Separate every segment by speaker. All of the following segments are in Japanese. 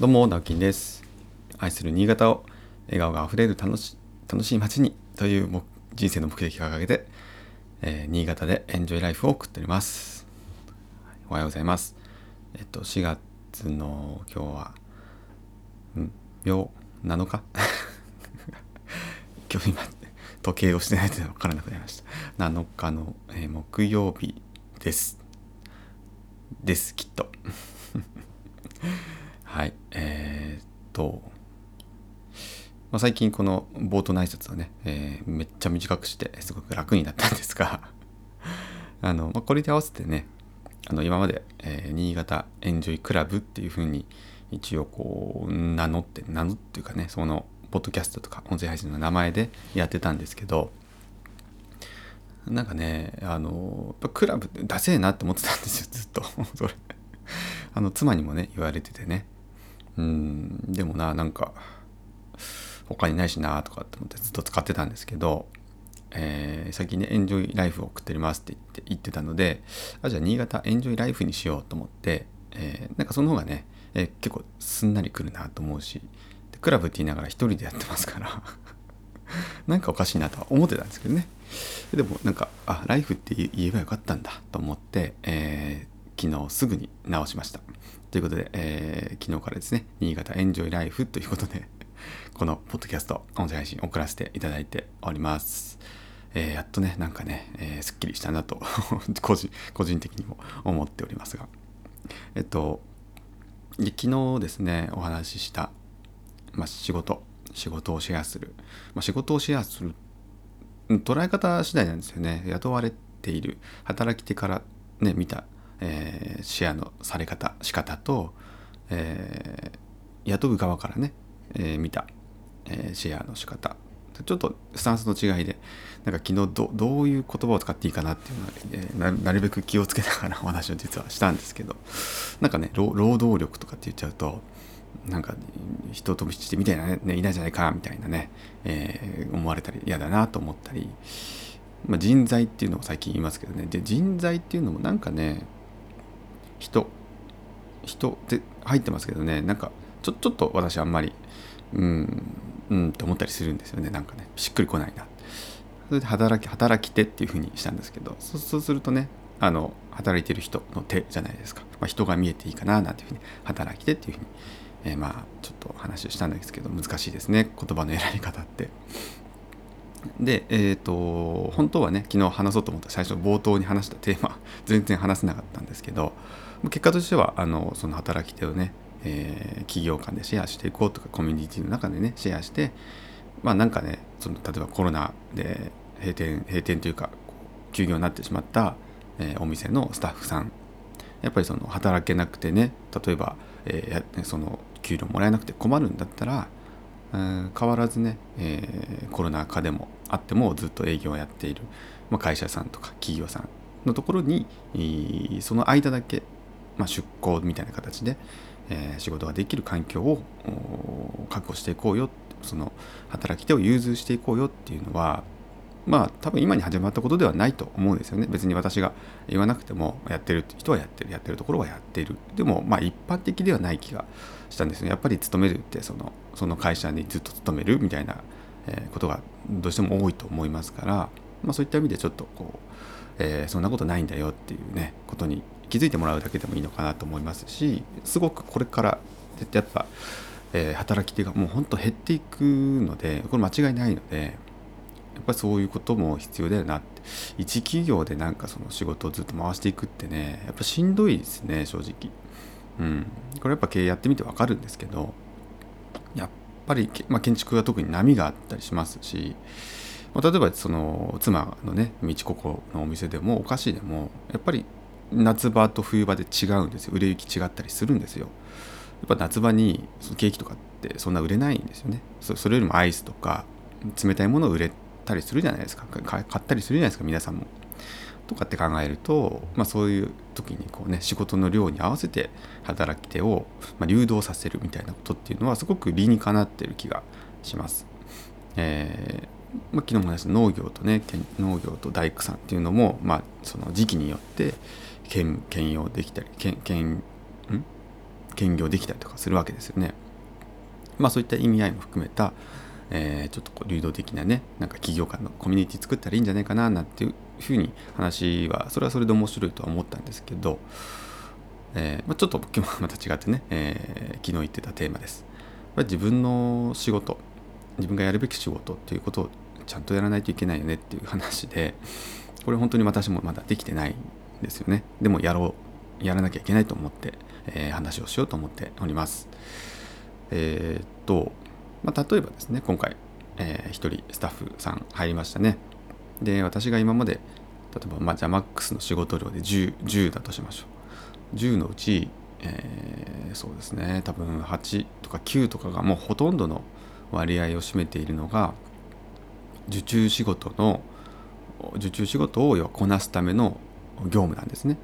Speaker 1: どうも、直樹です。愛する新潟を笑顔があふれる楽し楽しい街にという目人生の目的を掲げて、えー新潟でエンジョイライフを送っております。おはようございます。えっと、4月の今日は、ん？秒7日？今日今、時計をしてないと分からなくなりました。7日の、えー木曜日です。です、きっと。はい、えー、っと、まあ、最近この冒頭の挨拶をね、えーめっちゃ短くしてすごく楽になったんですが あの、まあ、これに合わせてねあの今まで、えー新潟エンジョイクラブっていう風に一応こう名乗って名乗っていうかねそのポッドキャストとか音声配信の名前でやってたんですけどなんかねあのクラブってダセえなって思ってたんですよずっと。それ。あの妻にもね言われててね。うんでもななんか他にないしなとかって思ってずっと使ってたんですけど、えー、最近ねエンジョイライフを送っておりますって言って言ってたのであじゃあ新潟エンジョイライフにしようと思って、えーなんかその方がね、えー結構すんなりくるなと思うしでクラブって言いながら一人でやってますから なんかおかしいなとは思ってたんですけどね。でもなんかあライフって言えばよかったんだと思って、えー昨日すぐに直しました。ということで、えー昨日からですね新潟エンジョイライフということでこのポッドキャスト音声配信送らせていただいております、えーやっとねなんかね、えーすっきりしたなと 個人個人的にも思っておりますが。えっと昨日ですねお話しした、まあ、仕事仕事をシェアする、まあ、仕事をシェアする捉え方次第なんですよね。雇われている働き手からね見た、えーシェアのされ方仕方と、えー雇う側からね、えー見た、えシェアの仕方。ちょっとスタンスの違いでなんか昨日どどういう言葉を使っていいかなっていうのは、えなるべく気をつけながらお話を実はしたんですけどなんかね労働力とかって言っちゃうとなんか人飛びしてみたいなねねいないじゃないかみたいなね、え思われたり嫌だなと思ったり、ま、人材っていうのを最近言いますけどね。で人材っていうのもなんかね人人って入ってますけどね。なんかちょちょっと私あんまりうんうんって思ったりするんですよね。なんかねしっくりこないな。それで働き働き手っていうふうにしたんですけどそうするとねあの働いてる人の手じゃないですか、まあ、人が見えていいかななんていうふうに働き手っていうふうに、えーまあちょっと話をしたんですけど難しいですね。言葉の選び方って。でえっ、と本当はね昨日話そうと思った最初冒頭に話したテーマ全然話せなかったんですけど結果としてはあのその働き手をね、えー企業間でシェアしていこうとかコミュニティの中でねシェアしてまあなんかねその例えばコロナで閉店閉店というか休業になってしまった、えーお店のスタッフさん。やっぱりその働けなくてね例えば、えーその給料もらえなくて困るんだったら変わらずね、えーコロナ禍でもあってもずっと営業をやっている、まあ、会社さんとか企業さんのところに、その間だけ、まあ、出向みたいな形で、えー仕事ができる環境を確保していこうよその働き手を融通していこうよっていうのはまあ多分今に始まったことではないと思うんですよね。別に私が言わなくてもやってる人はやってるやってるところはやってる。でもまあ一般的ではない気がしたんですね。やっぱり勤めるってそのその会社にずっと勤めるみたいな、ことがどうしても多いと思いますから、まあ、そういった意味でちょっとこう、えーそんなことないんだよっていうねことに気づいてもらうだけでもいいのかなと思いますしすごくこれからやっぱ、えー働き手がもう本当減っていくのでこれ間違いないのでやっぱりそういうことも必要だよなって。一企業でなんかその仕事をずっと回していくってねやっぱしんどいですね正直。うん。これやっぱ経営やってみてわかるんですけどやっぱり、まあ、建築は特に波があったりしますし、ま、例えばその妻のね道ここのお店でもお菓子でもやっぱり夏場と冬場で違うんですよ。売れ行き違ったりするんですよ。やっぱ夏場にそのケーキとかってそんな売れないんですよね。それよりもアイスとか冷たいものを売れたりするじゃないですか。買ったりするじゃないですか皆さんも。とかって考えると、まあ、そういう時にこうね仕事の量に合わせて働き手を、ま、流動させるみたいなことっていうのはすごく理にかなってる気がします。えーまあ、昨日も話した農業とね農業と大工さんっていうのも、まあ、その時期によって兼兼用できたり兼兼兼業できたりとかするわけですよね。まあそういった意味合いも含めた、えー、ちょっとこう流動的なねなんか企業間のコミュニティ作ったらいいんじゃないかななんていうふうに話はそれはそれで面白いとは思ったんですけど、えーまあ、ちょっと今日はまた違ってね、えー、昨日言ってたテーマです。自分の仕事自分がやるべき仕事っていうことをちゃんとやらないといけないよねっていう話でこれ本当に私もまだできてないんですよね。でもやろうやらなきゃいけないと思って、えー、話をしようと思っております。えー、っと、まあ、例えばですね今回、えー、1人スタッフさん入りましたね。で私が今まで例えば、まあ、じゃあマックスの仕事量で 10, 10だとしましょう。10のうち、えー、そうですね多分8とか9とかがもうほとんどの割合を占めているのが受注仕事の受注仕事をこなすための業務なんですね。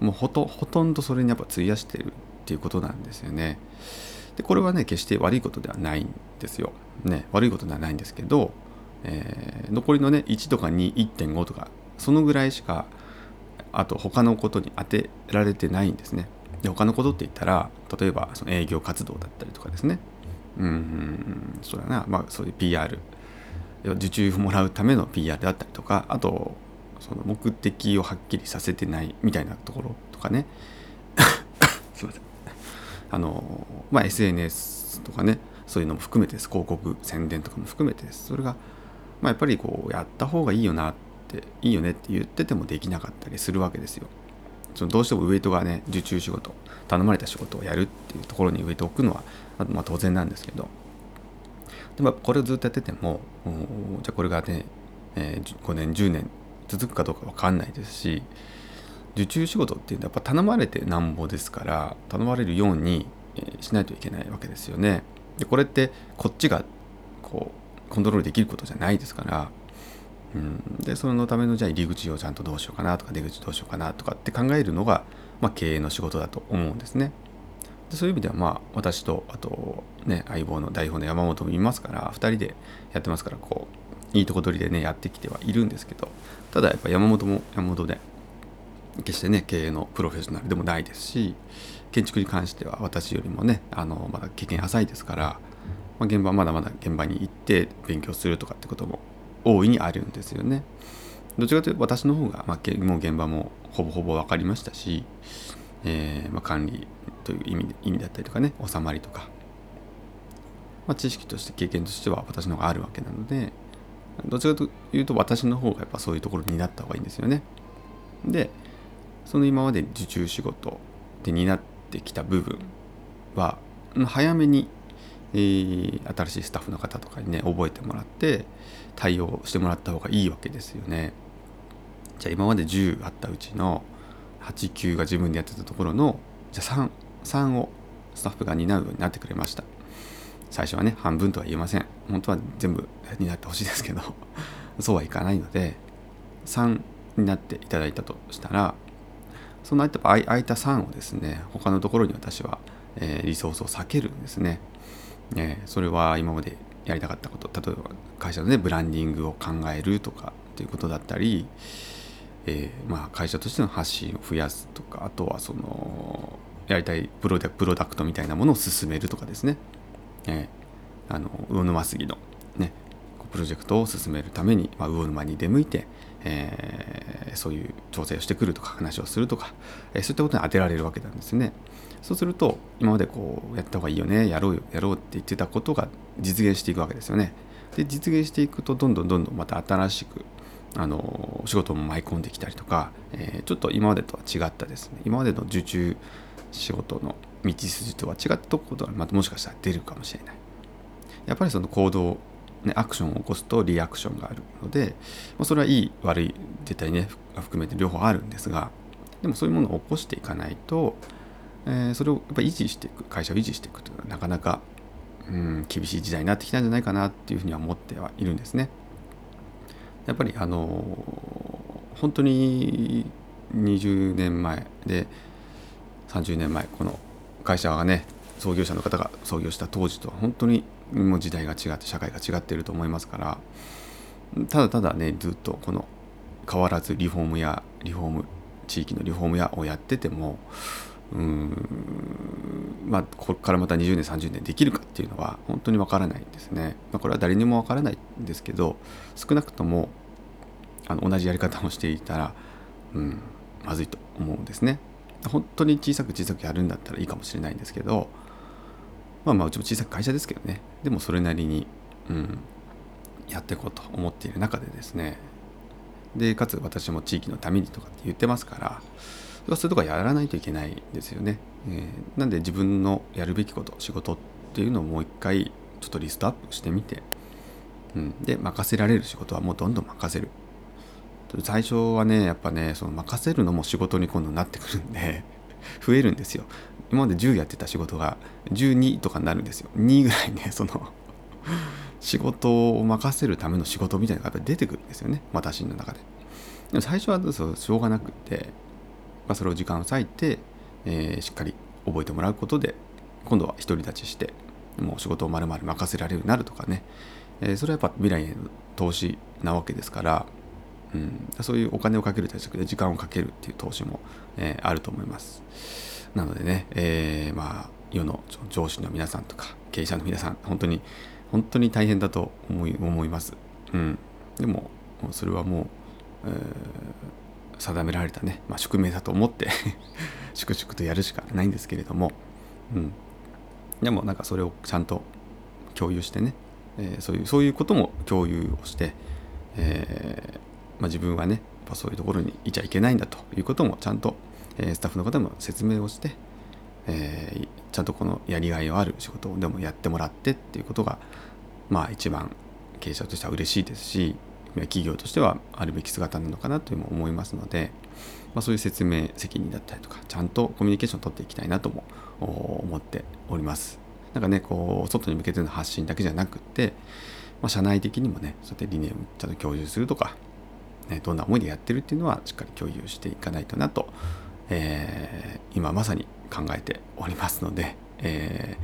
Speaker 1: もうほとほとんどそれにやっぱ費やしてるっていうことなんですよね。でこれはね決して悪いことではないんですよ。ね悪いことではないんですけど、えー、残りのね1とか21.5とかそのぐらいしかあと他のことに当てられてないんですね。で他のことって言ったら例えばその営業活動だったりとかですね。うん、そうだな、まあそういう PR 受注もらうための PR だったりとかあとその目的をはっきりさせてないみたいなところとかね。すいません。あのまあ SNS とかねそういうのも含めてです。広告宣伝とかも含めてです。それが、まあ、やっぱりこうやった方がいいよなっていいよねって言っててもできなかったりするわけですよ。そのどうしてもウエイトがね受注仕事頼まれた仕事をやるっていうところにウエイトを置くのは、まあ、当然なんですけど。でもこれをずっとやっててもじゃあこれがね、えー、5年10年続くかどうか分かんないですし受注仕事っていうのはやっぱ頼まれてなんぼですから頼まれるように、しないといけないわけですよね。でこれってこっちがこうコントロールできることじゃないですから、うん、でそのためのじゃあ入り口をちゃんとどうしようかなとか出口どうしようかなとかって考えるのが、まあ、経営の仕事だと思うんですね。でそういう意味ではまあ私とあとね相棒の代表の山本もいますから2人でやってますからこういいとこ取りでねやってきてはいるんですけどただやっぱ山本も山本で決してね経営のプロフェッショナルでもないですし建築に関しては私よりもねあのまだ経験浅いですから、まあ、現場まだまだ現場に行って勉強するとかってことも大いにあるんですよね。どちらかというと私の方が、まあ、もう現場もほぼほぼ分かりましたし、えーまあ、管理という意味意味だったりとかね収まりとか、ま、知識として経験としては私の方があるわけなのでどちらかというと私の方がやっぱそういうところになった方がいいんですよね。でその今まで受注仕事で担ってきた部分は早めに、えー、新しいスタッフの方とかにね覚えてもらって対応してもらった方がいいわけですよね。じゃあ今まで10あったうちの89が自分でやってたところのじゃあ 3, 3をスタッフが担うようになってくれました最初はね半分とは言えません。本当は全部担ってほしいですけど そうはいかないので3になっていただいたとしたらその空いた3をですね他のところに私は、えー、リソースを避けるんですね、えー、それは今までやりたかったこと例えば会社のねブランディングを考えるとかということだったりえー、まあ、会社としての発信を増やすとかあとはそのやりたいプロダクトみたいなものを進めるとかですね、えー、あの魚沼杉の、ね、プロジェクトを進めるために、まあ、魚沼に出向いて、えー、そういう調整をしてくるとか話をするとか、えー、そういったことに当てられるわけなんですね。そうすると今までこうやった方がいいよねやろうよやろうって言ってたことが実現していくわけですよね。で実現していくとどんどんどんどんまた新しくあの仕事も舞い込んできたりとか、えー、ちょっと今までとは違ったですね今までの受注仕事の道筋とは違ったところはまたもしかしたら出るかもしれないやっぱりその行動、ね、アクションを起こすとリアクションがあるので、まあ、それはいい悪い絶対ね含めて両方あるんですがでもそういうものを起こしていかないと、えー、それをやっぱ維持していく会社を維持していくというのはなかなかうん厳しい時代になってきたんじゃないかなっていうふうには思ってはいるんですね。やっぱりあの本当に20年前で30年前この会社がね創業者の方が創業した当時とは本当にもう時代が違って社会が違っていると思いますからただただねずっとこの変わらずリフォームやリフォーム地域のリフォーム屋をやっててもうんまあこれからまた20年30年できるかっていうのは本当にわからないんですね。まあ、これは誰にもわからないんですけど少なくともあの同じやり方をしていたら、うん、まずいと思うんですね。本当に小さく小さくやるんだったらいいかもしれないんですけどまあまあうちも小さく会社ですけどね。でもそれなりに、うん、やっていこうと思っている中でですね。でかつ私も地域のためにとかって言ってますからそういうとこはやらないといけないんですよね、えー、なんで自分のやるべきこと仕事っていうのをもう一回ちょっとリストアップしてみて、うん、で任せられる仕事はもうどんどん任せる。最初はねやっぱねその任せるのも仕事に今度なってくるんで 増えるんですよ。今まで10やってた仕事が12とかになるんですよ。2ぐらいねその仕事を任せるための仕事みたいなのが出てくるんですよね。私の中で。でも最初はそうしょうがなくて、まあ、それを時間を割いて、えー、しっかり覚えてもらうことで今度は独り立ちしてもう仕事をまるまる任せられるようになるとかね、えー、それはやっぱ未来への投資なわけですからうん、そういうお金をかける対策で時間をかけるっていう投資も、えー、あると思います。なのでね、えー、まあ世の上司の皆さんとか経営者の皆さん本当に本当に大変だと思い思います。うん、でもそれはもう、えー、定められたね、まあ、宿命だと思って 粛々とやるしかないんですけれども、うん、でもなんかそれをちゃんと共有してね、えー、そういうそういうことも共有をして、えーまあ、自分はねやそういうところにいちゃいけないんだということもちゃんと、えー、スタッフの方も説明をして、えー、ちゃんとこのやりがいのある仕事をでもやってもらってっていうことがまあ一番経営者としては嬉しいですし企業としてはあるべき姿なのかなというも思いますので、まあ、そういう説明責任だったりとかちゃんとコミュニケーションを取っていきたいなとも思っております。なんかねこう外に向けての発信だけじゃなくて、まあ、社内的にもねそうやって理念をちゃんと共有するとかね、どんな思いでやってるっていうのはしっかり共有していかないとなと、えー、今まさに考えておりますので、えー、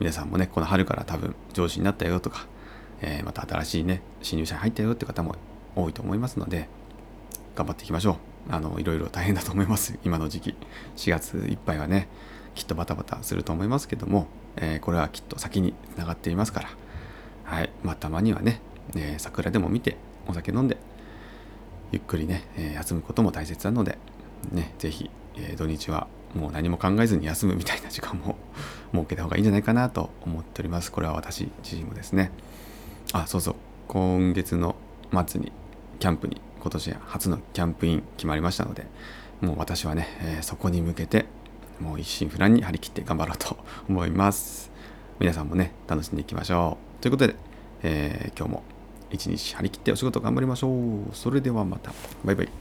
Speaker 1: 皆さんもねこの春から多分上司になったよとか、えー、また新しいね新入社員入ったよって方も多いと思いますので頑張っていきましょう。あのいろいろ大変だと思います。今の時期。4月いっぱいはねきっとバタバタすると思いますけども、えー、これはきっと先につながっていますから。はい。まあたまにはね、えー、桜でも見てお酒飲んでゆっくりね、え休むことも大切なので、ね、ぜひ、え土日はもう何も考えずに休むみたいな時間も 設けた方がいいんじゃないかなと思っております。これは私自身もですね。あ、そうそう。今月の末にキャンプに今年初のキャンプイン決まりましたので、もう私はね、えー、そこに向けてもう一心不乱に張り切って頑張ろうと思います。皆さんもね、楽しんでいきましょう。ということで、えー、今日も一日張り切ってお仕事頑張りましょう。それではまた。バイバイ。